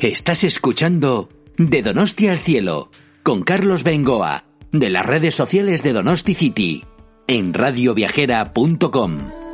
Estás escuchando De Donosti al Cielo con Carlos Bengoa de las redes sociales de Donosti City en radioviajera.com.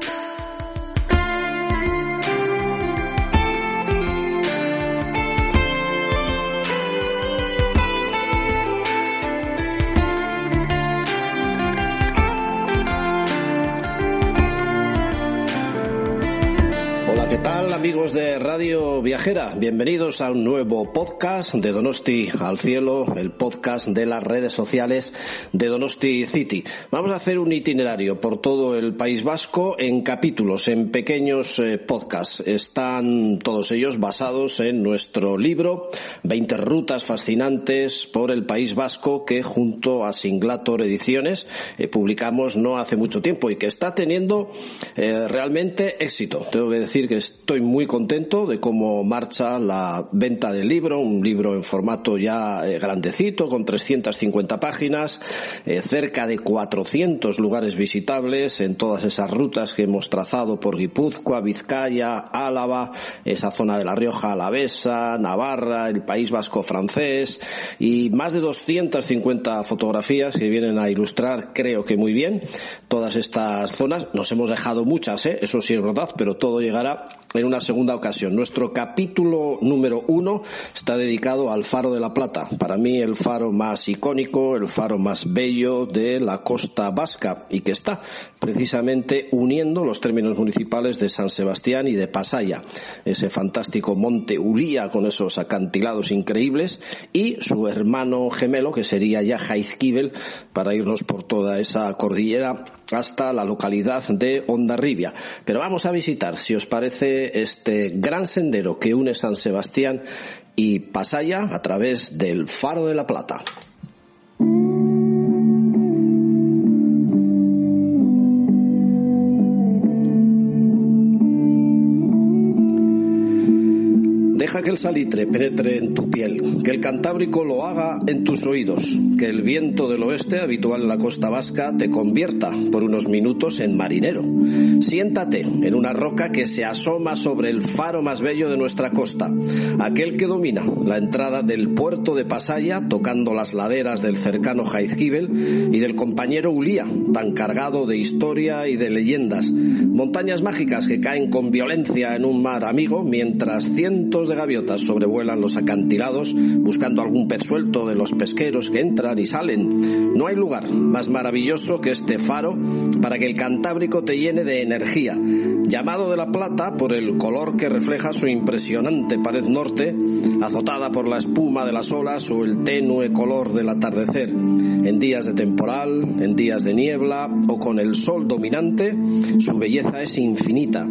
de Radio Viajera? Bienvenidos a un nuevo podcast de Donosti al Cielo, el podcast de las redes sociales de Donosti City. Vamos a hacer un itinerario por todo el País Vasco en capítulos, en pequeños eh, podcasts. Están todos ellos basados en nuestro libro 20 rutas fascinantes por el País Vasco que junto a Singlator Ediciones eh, publicamos no hace mucho tiempo y que está teniendo eh, realmente éxito. Tengo que decir que estoy muy contento de cómo marcha la venta del libro, un libro en formato ya eh, grandecito, con 350 páginas, eh, cerca de 400 lugares visitables en todas esas rutas que hemos trazado por Guipúzcoa, Vizcaya, Álava, esa zona de La Rioja Alavesa, Navarra, el País Vasco francés y más de 250 fotografías que vienen a ilustrar, creo que muy bien, todas estas zonas. Nos hemos dejado muchas, ¿eh? eso sí es verdad, pero todo llegará en una segunda ocasión. Nuestro capítulo número uno está dedicado al Faro de la Plata. Para mí el faro más icónico, el faro más bello de la costa vasca y que está precisamente uniendo los términos municipales de San Sebastián y de Pasaya. Ese fantástico monte Ulía con esos acantilados increíbles y su hermano gemelo que sería ya Jaizkibel para irnos por toda esa cordillera hasta la localidad de Ondarribia. Pero vamos a visitar, si os parece, este gran sendero que une San Sebastián y Pasaya a través del Faro de la Plata. Deja que el salitre penetre en tu que el cantábrico lo haga en tus oídos, que el viento del oeste, habitual en la costa vasca, te convierta por unos minutos en marinero. Siéntate en una roca que se asoma sobre el faro más bello de nuestra costa, aquel que domina la entrada del puerto de Pasaya, tocando las laderas del cercano Jaizkibel y del compañero Ulía, tan cargado de historia y de leyendas. Montañas mágicas que caen con violencia en un mar amigo, mientras cientos de gaviotas sobrevuelan los acantilados buscando algún pez suelto de los pesqueros que entran y salen. No hay lugar más maravilloso que este faro para que el Cantábrico te llene de energía. Llamado de la Plata por el color que refleja su impresionante pared norte, azotada por la espuma de las olas o el tenue color del atardecer. En días de temporal, en días de niebla o con el sol dominante, su belleza es infinita.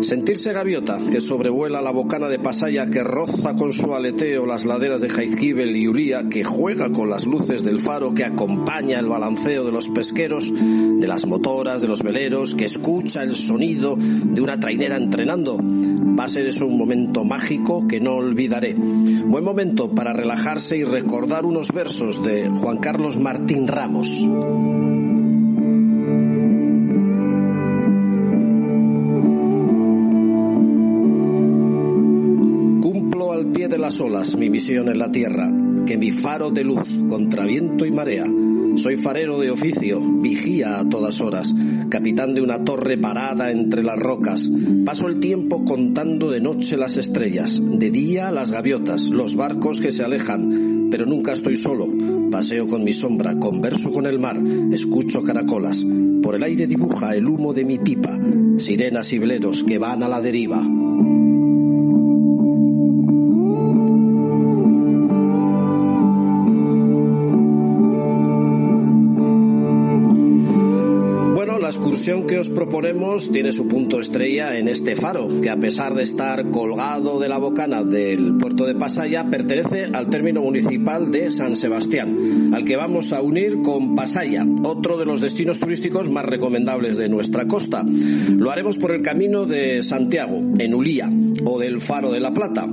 Sentirse gaviota que sobrevuela la bocana de Pasaya que roza con su aleteo las laderas de Jaizkibel y Ulía, que juega con las luces del faro, que acompaña el balanceo de los pesqueros, de las motoras, de los veleros, que escucha el sonido de una trainera entrenando. Va a ser eso un momento mágico que no olvidaré. Buen momento para relajarse y recordar unos versos de Juan Carlos Martín Ramos. Las olas mi misión en la tierra, que mi faro de luz contra viento y marea. Soy farero de oficio, vigía a todas horas, capitán de una torre parada entre las rocas. Paso el tiempo contando de noche las estrellas, de día las gaviotas, los barcos que se alejan, pero nunca estoy solo. Paseo con mi sombra, converso con el mar, escucho caracolas. Por el aire dibuja el humo de mi pipa, sirenas y veleros que van a la deriva. Excursión que os proponemos tiene su punto estrella en este faro, que a pesar de estar colgado de la bocana del puerto de Pasaya, pertenece al término municipal de San Sebastián, al que vamos a unir con Pasaya, otro de los destinos turísticos más recomendables de nuestra costa. Lo haremos por el camino de Santiago, en Ulía, o del Faro de la Plata,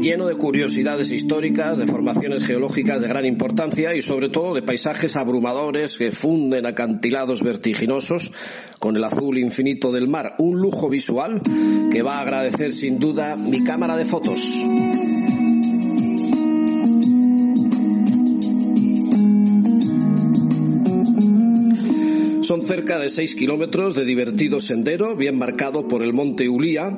lleno de curiosidades históricas, de formaciones geológicas de gran importancia y sobre todo de paisajes abrumadores que funden acantilados vertiginosos con el azul infinito del mar. Un lujo visual que va a agradecer sin duda mi cámara de fotos. Cerca de 6 kilómetros de divertido sendero, bien marcado por el monte Ulía,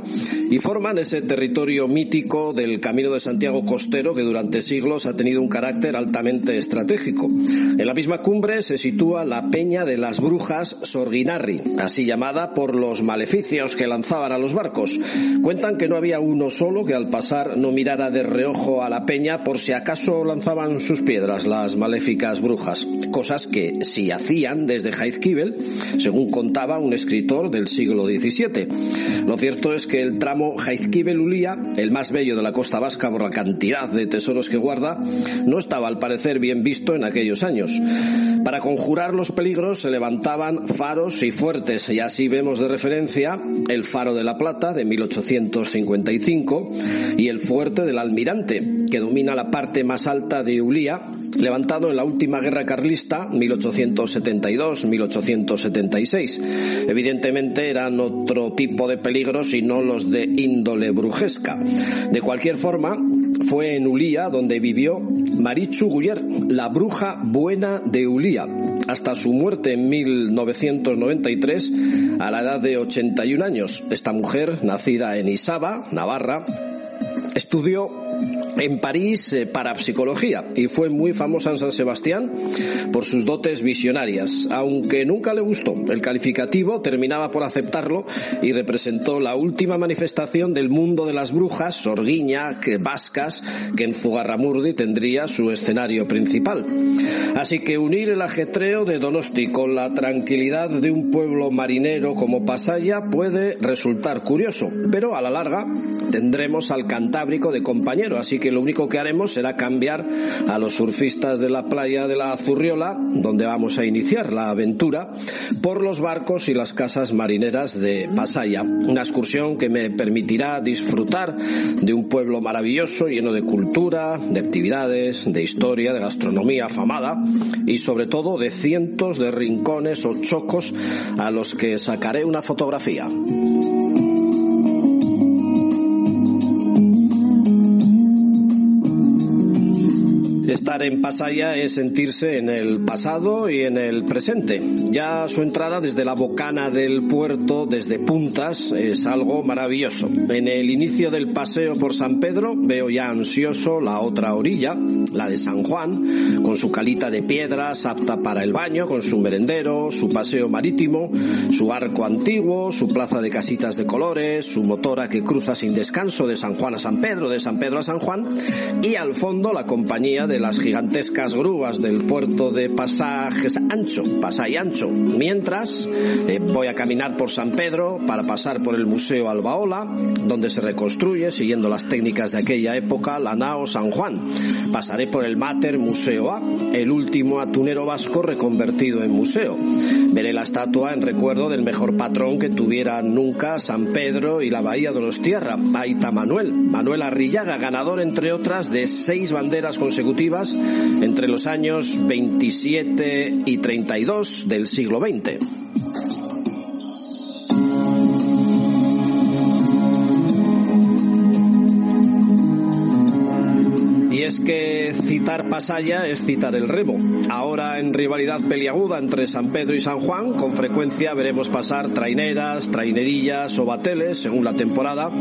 y forman ese territorio mítico del Camino de Santiago costero que durante siglos ha tenido un carácter altamente estratégico. En la misma cumbre se sitúa la Peña de las Brujas Sorguinarri, así llamada por los maleficios que lanzaban a los barcos. Cuentan que no había uno solo que al pasar no mirara de reojo a la peña por si acaso lanzaban sus piedras las maléficas brujas, cosas que sí hacían desde Jaizkibel según contaba un escritor del siglo XVII. Lo cierto es que el tramo Jaizkibel-Ulía, el más bello de la costa vasca por la cantidad de tesoros que guarda, no estaba al parecer bien visto en aquellos años. Para conjurar los peligros se levantaban faros y fuertes, y así vemos de referencia el faro de la Plata de 1855 y el fuerte del Almirante, que domina la parte más alta de Ulía, levantado en la última guerra carlista 1872-1873 Evidentemente eran otro tipo de peligros y no los de índole brujesca. De cualquier forma, fue en Ulía donde vivió Marichu Guyer, la bruja buena de Ulía, hasta su muerte en 1993 a la edad de 81 años. Esta mujer, nacida en Isaba, Navarra, estudió en París eh, para psicología y fue muy famosa en San Sebastián por sus dotes visionarias. Aunque nunca le gustó el calificativo, terminaba por aceptarlo y representó la última manifestación del mundo de las brujas, sorguiña, que vascas, que en Zugarramurdi tendría su escenario principal. Así que unir el ajetreo de Donosti con la tranquilidad de un pueblo marinero como Pasaya puede resultar curioso, pero a la larga tendremos al Cantábrico de compañero, así que lo único que haremos será cambiar a los surfistas de la playa de la Zurriola, donde vamos a iniciar la aventura, por los barcos y las casas marineras de Pasaya. Una excursión que me permitirá disfrutar de un pueblo maravilloso, lleno de cultura, de actividades, de historia, de gastronomía afamada y sobre todo de cientos de rincones o chocos a los que sacaré una fotografía. Estar en Pasaya es sentirse en el pasado y en el presente. Ya su entrada desde la bocana del puerto, desde Puntas, es algo maravilloso. En el inicio del paseo por San Pedro veo ya ansioso la otra orilla, la de San Juan, con su calita de piedras apta para el baño, con su merendero, su paseo marítimo, su arco antiguo, su plaza de casitas de colores, su motora que cruza sin descanso de San Juan a San Pedro, de San Pedro a San Juan, y al fondo la compañía de las gigantescas grúas del puerto de Pasajes Ancho, Pasay Ancho. Mientras eh, voy a caminar por San Pedro para pasar por el Museo Albaola, donde se reconstruye, siguiendo las técnicas de aquella época, la nao San Juan. Pasaré por el Mater Museo A, el último atunero vasco reconvertido en museo. Veré la estatua en recuerdo del mejor patrón que tuviera nunca San Pedro y la Bahía de los Tierra, Aita Manuel. Manuel Arrillaga, ganador entre otras de seis banderas consecutivas entre los años 27 y 32 del siglo XX. Citar Pasaya es citar el remo. Ahora en rivalidad peliaguda entre San Pedro y San Juan, con frecuencia veremos pasar traineras, trainerillas o bateles, según la temporada,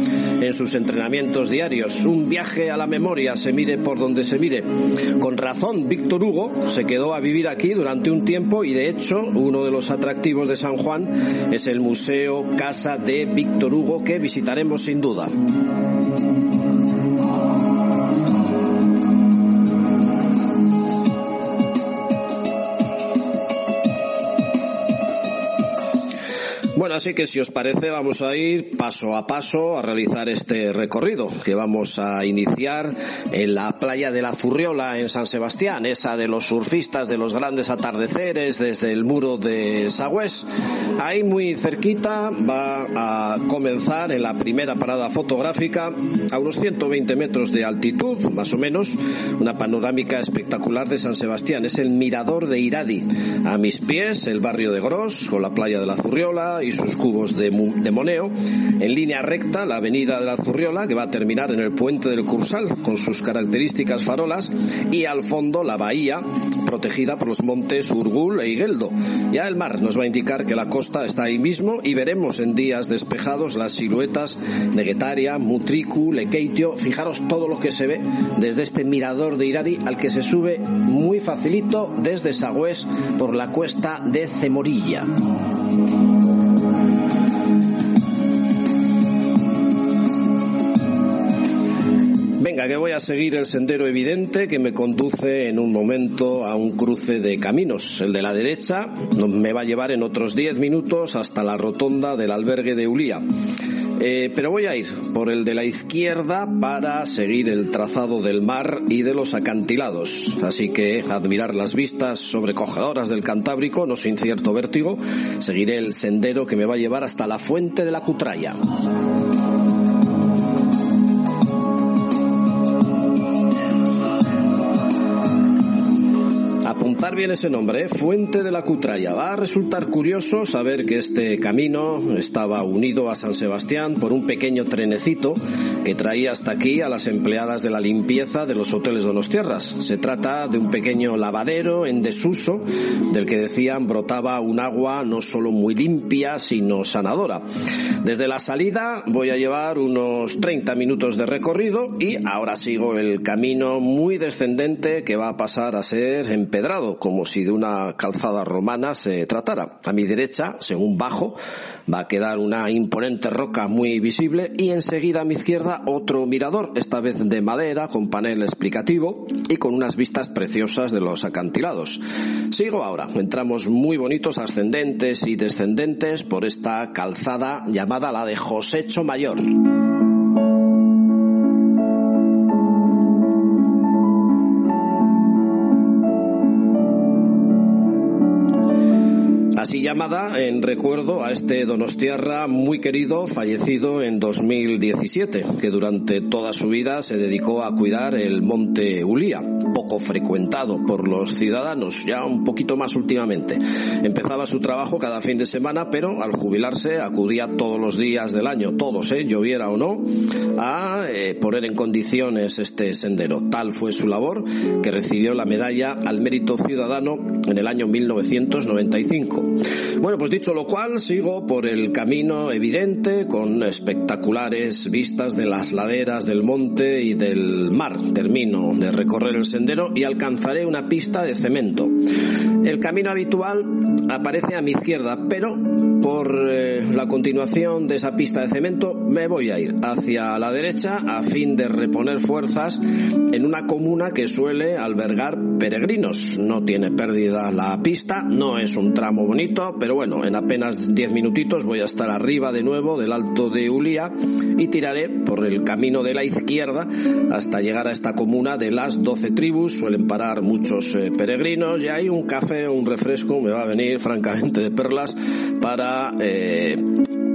en sus entrenamientos diarios. Un viaje a la memoria, se mire por donde se mire. Con razón, Víctor Hugo se quedó a vivir aquí durante un tiempo y de hecho uno de los atractivos de San Juan es el Museo Casa de Víctor Hugo que visitaremos sin duda. Así que si os parece vamos a ir paso a paso a realizar este recorrido que vamos a iniciar en la playa de la Zurriola en San Sebastián, esa de los surfistas de los grandes atardeceres desde el muro de Sagüés. Ahí muy cerquita va a comenzar en la primera parada fotográfica a unos 120 metros de altitud, más o menos, una panorámica espectacular de San Sebastián. Es el mirador de Iradi. A mis pies el barrio de Gros con la playa de la Zurriola y sus cubos de, de moneo. En línea recta la avenida de la Zurriola que va a terminar en el puente del Cursal con sus características farolas y al fondo la bahía protegida por los montes Urgul e Igueldo. Ya el mar nos va a indicar que la costa está ahí mismo y veremos en días despejados las siluetas de Guetaria, Mutricu, Lequeitio. Fijaros todo lo que se ve desde este mirador de Iradi al que se sube muy facilito desde Sagüés por la cuesta de Cemorilla. Que voy a seguir el sendero evidente que me conduce en un momento a un cruce de caminos. El de la derecha me va a llevar en otros 10 minutos hasta la rotonda del albergue de Ulía. Eh, pero voy a ir por el de la izquierda para seguir el trazado del mar y de los acantilados. Así que admirar las vistas sobrecogedoras del Cantábrico, no sin cierto vértigo, seguiré el sendero que me va a llevar hasta la fuente de la Cutraya. Apuntar bien ese nombre, ¿eh? Fuente de la Cutraya. Va a resultar curioso saber que este camino estaba unido a San Sebastián por un pequeño trenecito que traía hasta aquí a las empleadas de la limpieza de los hoteles Donostierras. Se trata de un pequeño lavadero en desuso del que decían brotaba un agua no solo muy limpia, sino sanadora. Desde la salida voy a llevar unos 30 minutos de recorrido y ahora sigo el camino muy descendente que va a pasar a ser empedrado, como si de una calzada romana se tratara. A mi derecha, según bajo, va a quedar una imponente roca muy visible y enseguida a mi izquierda otro mirador, esta vez de madera con panel explicativo y con unas vistas preciosas de los acantilados. Sigo ahora, entramos muy bonitos ascendentes y descendentes por esta calzada llamada la de Josecho Mayor. Así llamada en recuerdo a este donostiarra muy querido fallecido en 2017, que durante toda su vida se dedicó a cuidar el monte Ulía, poco frecuentado por los ciudadanos, ya un poquito más últimamente. Empezaba su trabajo cada fin de semana, pero al jubilarse acudía todos los días del año, todos, ¿eh? lloviera o no, a eh, poner en condiciones este sendero. Tal fue su labor que recibió la medalla al mérito ciudadano en el año 1995. Bueno, pues dicho lo cual, sigo por el camino evidente con espectaculares vistas de las laderas del monte y del mar. Termino de recorrer el sendero y alcanzaré una pista de cemento. El camino habitual aparece a mi izquierda, pero por eh, la continuación de esa pista de cemento me voy a ir hacia la derecha a fin de reponer fuerzas en una comuna que suele albergar peregrinos. No tiene pérdida la pista, no es un tramo bonito, pero bueno, en apenas 10 minutitos voy a estar arriba de nuevo del alto de Ulía y tiraré por el camino de la izquierda hasta llegar a esta comuna de las 12 tribus. Suelen parar muchos eh, peregrinos y hay un café un refresco, me va a venir francamente de perlas para eh,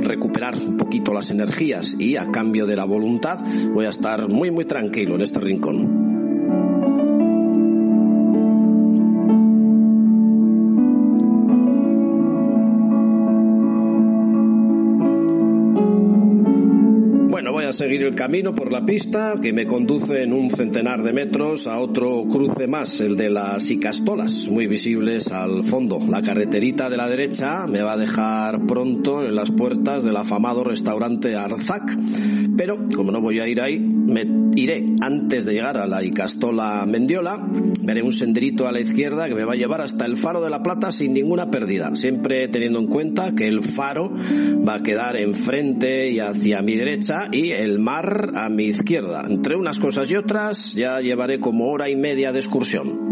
recuperar un poquito las energías y a cambio de la voluntad voy a estar muy muy tranquilo en este rincón. Seguir el camino por la pista que me conduce en un centenar de metros a otro cruce más, el de las Icastolas, muy visibles al fondo. La carreterita de la derecha me va a dejar pronto en las puertas del afamado restaurante Arzac, pero como no voy a ir ahí, me iré antes de llegar a la Icastola Mendiola, veré un senderito a la izquierda que me va a llevar hasta el Faro de la Plata sin ninguna pérdida, siempre teniendo en cuenta que el faro va a quedar enfrente y hacia mi derecha y el el mar a mi izquierda. Entre unas cosas y otras ya llevaré como hora y media de excursión.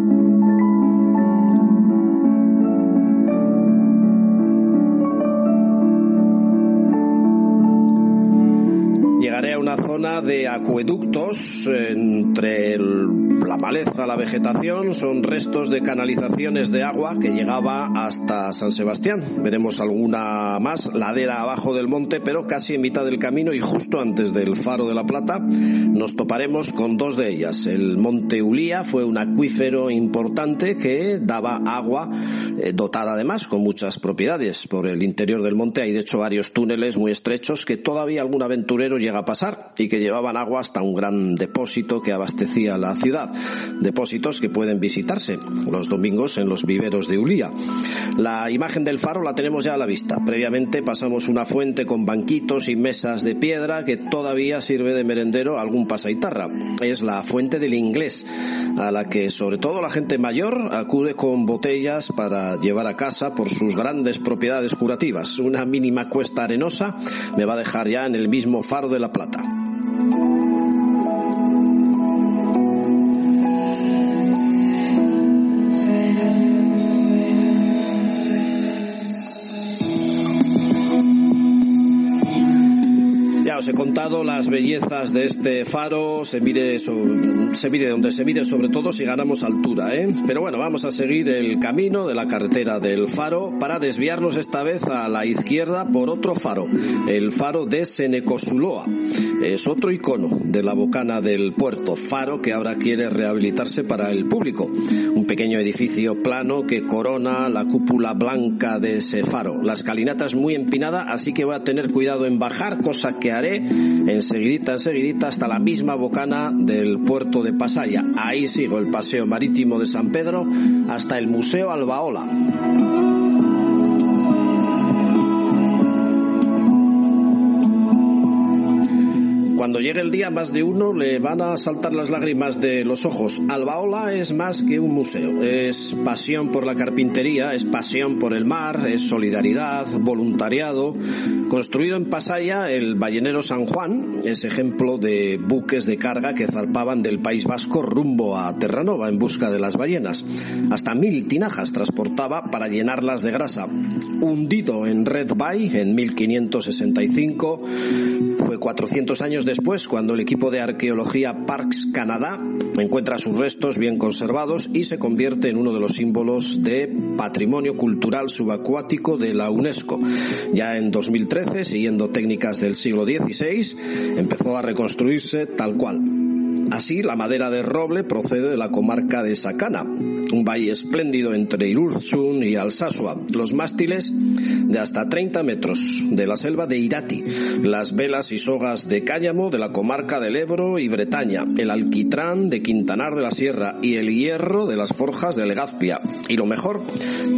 Llegaré a una zona de acueductos entre el la maleza, la vegetación, son restos de canalizaciones de agua que llegaba hasta San Sebastián. Veremos alguna más ladera abajo del monte, pero casi en mitad del camino y justo antes del Faro de la Plata nos toparemos con dos de ellas. El monte Ulía fue un acuífero importante que daba agua eh, dotada además con muchas propiedades. Por el interior del monte hay de hecho varios túneles muy estrechos que todavía algún aventurero llega a pasar y que llevaban agua hasta un gran depósito que abastecía la ciudad. Depósitos que pueden visitarse los domingos en los viveros de Ulía. La imagen del faro la tenemos ya a la vista. Previamente pasamos una fuente con banquitos y mesas de piedra que todavía sirve de merendero a algún pasaitarra. Es la fuente del inglés, a la que sobre todo la gente mayor acude con botellas para llevar a casa por sus grandes propiedades curativas. Una mínima cuesta arenosa me va a dejar ya en el mismo faro de la Plata. Os he contado las bellezas de este faro, se mire, se mire donde se mire, sobre todo si ganamos altura, ¿eh? Pero bueno, vamos a seguir el camino de la carretera del faro para desviarnos esta vez a la izquierda por otro faro, el faro de Senecosuloa. Es otro icono de la bocana del puerto, faro que ahora quiere rehabilitarse para el público. Un pequeño edificio plano que corona la cúpula blanca de ese faro. La escalinata es muy empinada, así que voy a tener cuidado en bajar, cosa que haré enseguidita, enseguidita hasta la misma bocana del puerto de Pasaya. Ahí sigo el paseo marítimo de San Pedro hasta el Museo Albaola. Cuando llegue el día, más de uno le van a saltar las lágrimas de los ojos. Albaola es más que un museo. Es pasión por la carpintería, es pasión por el mar, es solidaridad, voluntariado. Construido en Pasaya, el ballenero San Juan es ejemplo de buques de carga que zarpaban del País Vasco rumbo a Terranova en busca de las ballenas. Hasta mil tinajas transportaba para llenarlas de grasa. Hundido en Red Bay en 1565, fue 400 años después cuando el equipo de arqueología Parks Canadá encuentra sus restos bien conservados y se convierte en uno de los símbolos de patrimonio cultural subacuático de la UNESCO. Ya en 2013, siguiendo técnicas del siglo XVI, empezó a reconstruirse tal cual. Así, la madera de roble procede de la comarca de Sacana, un valle espléndido entre Irurzun y Alsasua. Los mástiles de hasta 30 metros de la selva de Irati, las velas y sogas de cáñamo de la comarca del Ebro y Bretaña, el alquitrán de Quintanar de la Sierra y el hierro de las forjas de Legazpia. Y lo mejor,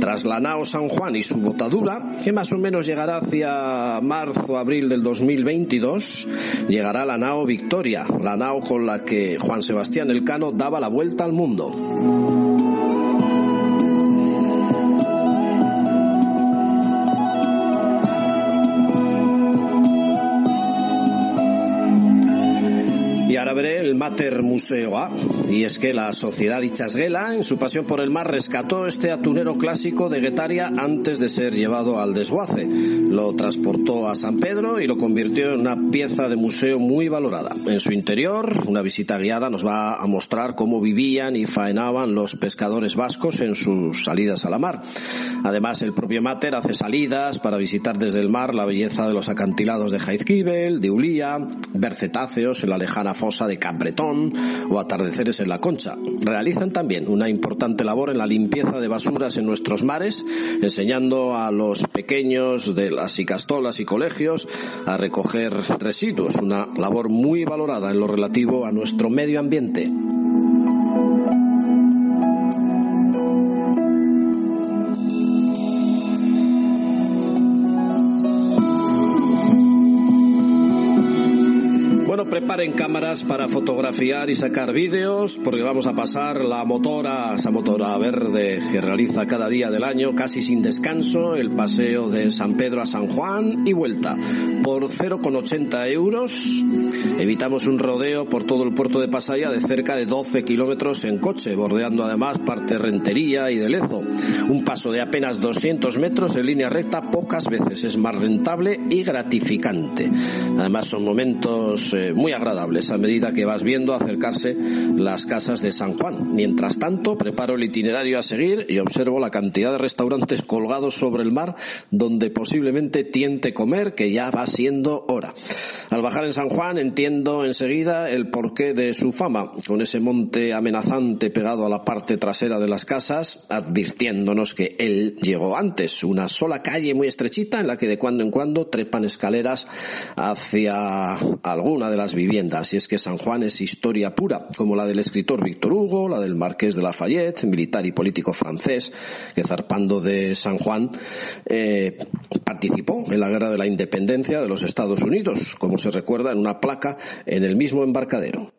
tras la nao San Juan y su botadura, que más o menos llegará hacia marzo-abril del 2022, llegará la nao Victoria, la nao con la que Juan Sebastián Elcano daba la vuelta al mundo. El Mater Museo A. Y es que la sociedad Ichasguela, en su pasión por el mar, rescató este atunero clásico de Guetaria antes de ser llevado al desguace. Lo transportó a San Pedro y lo convirtió en una pieza de museo muy valorada. En su interior, una visita guiada nos va a mostrar cómo vivían y faenaban los pescadores vascos en sus salidas a la mar. Además, el propio Mater hace salidas para visitar desde el mar la belleza de los acantilados de Jaizkibel, de Ulía, ver cetáceos en la lejana fosa de Capretón o atardeceres en la Concha. Realizan también una importante labor en la limpieza de basuras en nuestros mares, enseñando a los pequeños de las icastolas y colegios a recoger residuos, una labor muy valorada en lo relativo a nuestro medio ambiente. Preparen cámaras para fotografiar y sacar vídeos, porque vamos a pasar la motora, esa motora verde que realiza cada día del año, casi sin descanso, el paseo de San Pedro a San Juan y vuelta. Por 0,80 euros evitamos un rodeo por todo el puerto de Pasaya de cerca de 12 kilómetros en coche, bordeando además parte de Rentería y de Lezo. Un paso de apenas 200 metros en línea recta pocas veces es más rentable y gratificante. Además son momentos eh, muy agradables a medida que vas viendo acercarse las casas de San Juan. Mientras tanto, preparo el itinerario a seguir y observo la cantidad de restaurantes colgados sobre el mar donde posiblemente tiente comer, que ya va siendo hora. Al bajar en San Juan entiendo enseguida el porqué de su fama, con ese monte amenazante pegado a la parte trasera de las casas, advirtiéndonos que él llegó antes, una sola calle muy estrechita en la que de cuando en cuando trepan escaleras hacia alguna de las viviendas. Y es que San Juan es historia pura, como la del escritor Víctor Hugo, la del marqués de Lafayette, militar y político francés, que zarpando de San Juan eh, participó en la guerra de la independencia de los Estados Unidos, como se recuerda en una placa en el mismo embarcadero.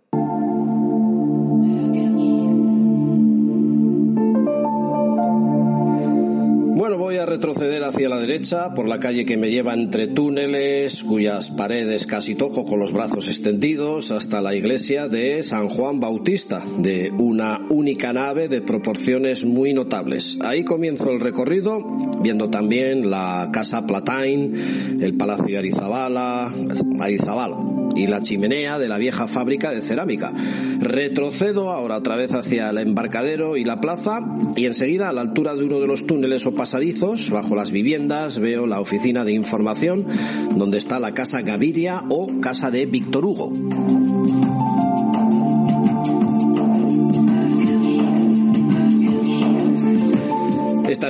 Retroceder hacia la derecha por la calle que me lleva entre túneles cuyas paredes casi toco con los brazos extendidos hasta la iglesia de San Juan Bautista, de una única nave de proporciones muy notables. Ahí comienzo el recorrido, viendo también la Casa Platain, el Palacio Arizabala, Arizabala y la chimenea de la vieja fábrica de cerámica. Retrocedo ahora otra vez hacia el embarcadero y la plaza y enseguida a la altura de uno de los túneles o pasadizos, bajo las viviendas, veo la oficina de información donde está la casa Gaviria o casa de Víctor Hugo.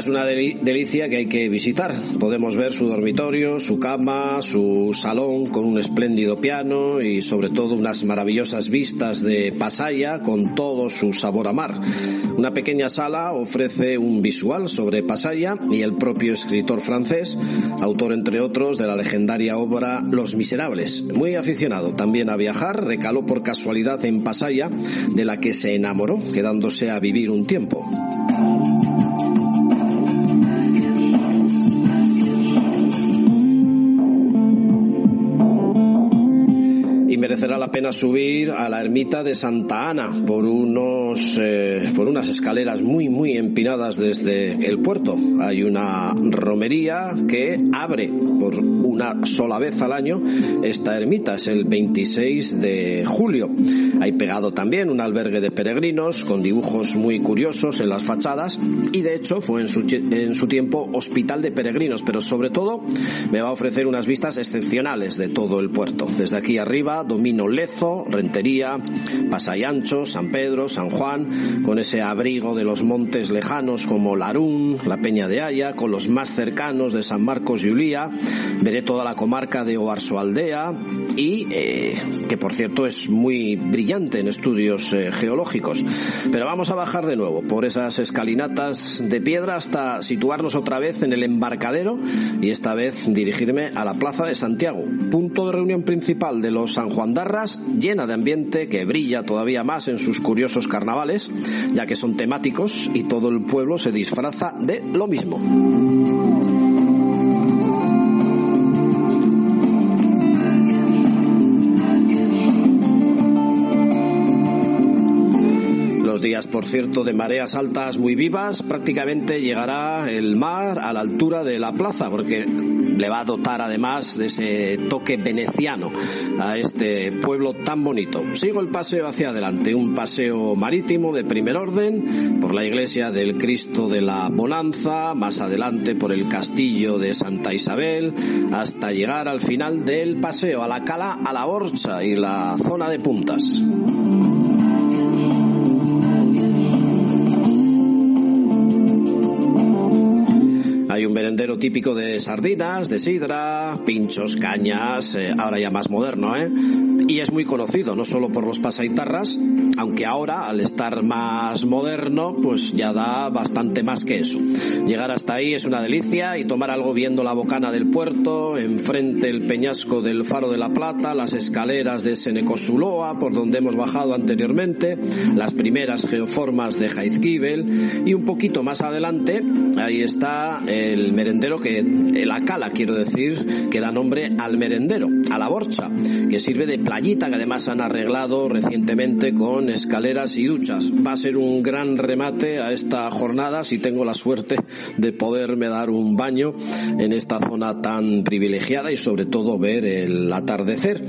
Una delicia que hay que visitar. Podemos ver su dormitorio, su cama, su salón con un espléndido piano y sobre todo unas maravillosas vistas de Pasaya con todo su sabor a mar. Una pequeña sala ofrece un visual sobre Pasaya y el propio escritor francés, autor entre otros de la legendaria obra Los Miserables. Muy aficionado también a viajar, recaló por casualidad en Pasaya, de la que se enamoró, quedándose a vivir un tiempo. La pena subir a la ermita de Santa Ana por unos eh, por unas escaleras muy muy empinadas desde el puerto. Hay una romería que abre por una sola vez al año esta ermita, es el 26 de julio. Hay pegado también un albergue de peregrinos con dibujos muy curiosos en las fachadas y de hecho fue en su, en su tiempo hospital de peregrinos, pero sobre todo me va a ofrecer unas vistas excepcionales de todo el puerto. Desde aquí arriba domino Lezo, Rentería, Pasayancho, San Pedro, San Juan, con ese abrigo de los montes lejanos como Larún, la Peña de Haya, con los más cercanos de San Marcos y Ulía, veré toda la comarca de Oarso Aldea y eh, que por cierto es muy brillante en estudios eh, geológicos. Pero vamos a bajar de nuevo por esas escalinatas de piedra hasta situarnos otra vez en el embarcadero y esta vez dirigirme a la Plaza de Santiago, punto de reunión principal de los San Llena de ambiente que brilla todavía más en sus curiosos carnavales, ya que son temáticos y todo el pueblo se disfraza de lo mismo. días, por cierto, de mareas altas muy vivas, prácticamente llegará el mar a la altura de la plaza, porque le va a dotar además de ese toque veneciano a este pueblo tan bonito. Sigo el paseo hacia adelante, un paseo marítimo de primer orden, por la iglesia del Cristo de la Bonanza, más adelante por el castillo de Santa Isabel, hasta llegar al final del paseo, a la cala, a la horcha y la zona de puntas. Típico de sardinas, de sidra, pinchos, cañas, eh, ahora ya más moderno, ¿eh? Y es muy conocido, no solo por los pasaitarras, aunque ahora, al estar más moderno, pues ya da bastante más que eso. Llegar hasta ahí es una delicia y tomar algo viendo la bocana del puerto, enfrente el peñasco del Faro de la Plata, las escaleras de Senecosuloa, por donde hemos bajado anteriormente, las primeras geoformas de Jaizkibel y un poquito más adelante, ahí está el merendero que, la cala quiero decir, que da nombre al merendero, a la borcha, que sirve de playita que además han arreglado recientemente con escaleras y duchas. Va a ser un gran remate a esta jornada si tengo la suerte de poderme dar un baño en esta zona tan privilegiada y sobre todo ver el atardecer.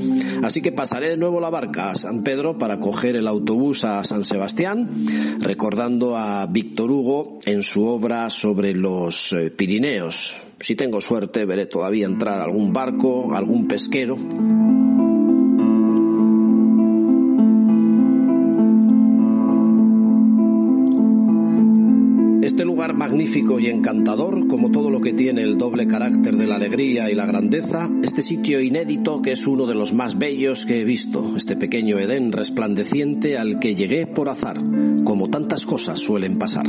Así que pasaré de nuevo la barca a San Pedro para coger el autobús a San Sebastián, recordando a Víctor Hugo en su obra sobre los eh, Pirineos. Si tengo suerte veré todavía entrar algún barco, algún pesquero magnífico y encantador, como todo lo que tiene el doble carácter de la alegría y la grandeza, este sitio inédito que es uno de los más bellos que he visto, este pequeño Edén resplandeciente al que llegué por azar, como tantas cosas suelen pasar.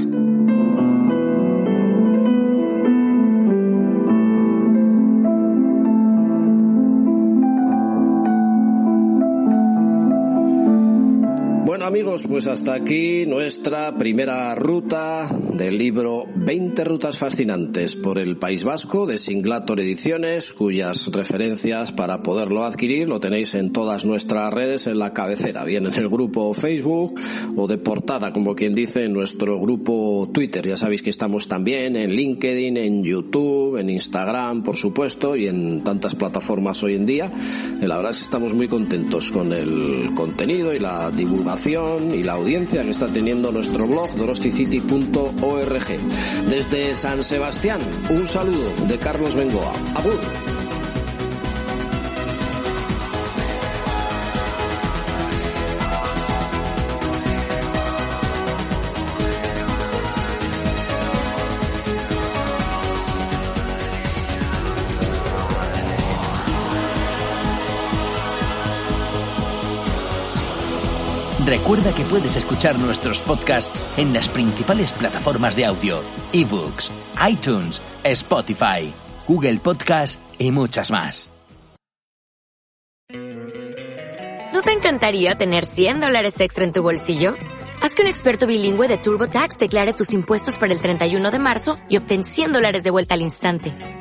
Amigos, pues hasta aquí nuestra primera ruta del libro 20 rutas fascinantes por el País Vasco de Singlator Ediciones, cuyas referencias para poderlo adquirir lo tenéis en todas nuestras redes en la cabecera, bien en el grupo Facebook o de portada, como quien dice, en nuestro grupo Twitter. Ya sabéis que estamos también en LinkedIn, en YouTube, en Instagram, por supuesto, y en tantas plataformas hoy en día. La verdad es que estamos muy contentos con el contenido y la divulgación y la audiencia que está teniendo nuestro blog dorosticity.org. Desde San Sebastián, un saludo de Carlos Bengoa. Abur. Recuerda que puedes escuchar nuestros podcasts en las principales plataformas de audio, ebooks, iTunes, Spotify, Google Podcast y muchas más. ¿No te encantaría tener 100 dólares extra en tu bolsillo? Haz que un experto bilingüe de TurboTax declare tus impuestos para el 31 de marzo y obtén 100 dólares de vuelta al instante.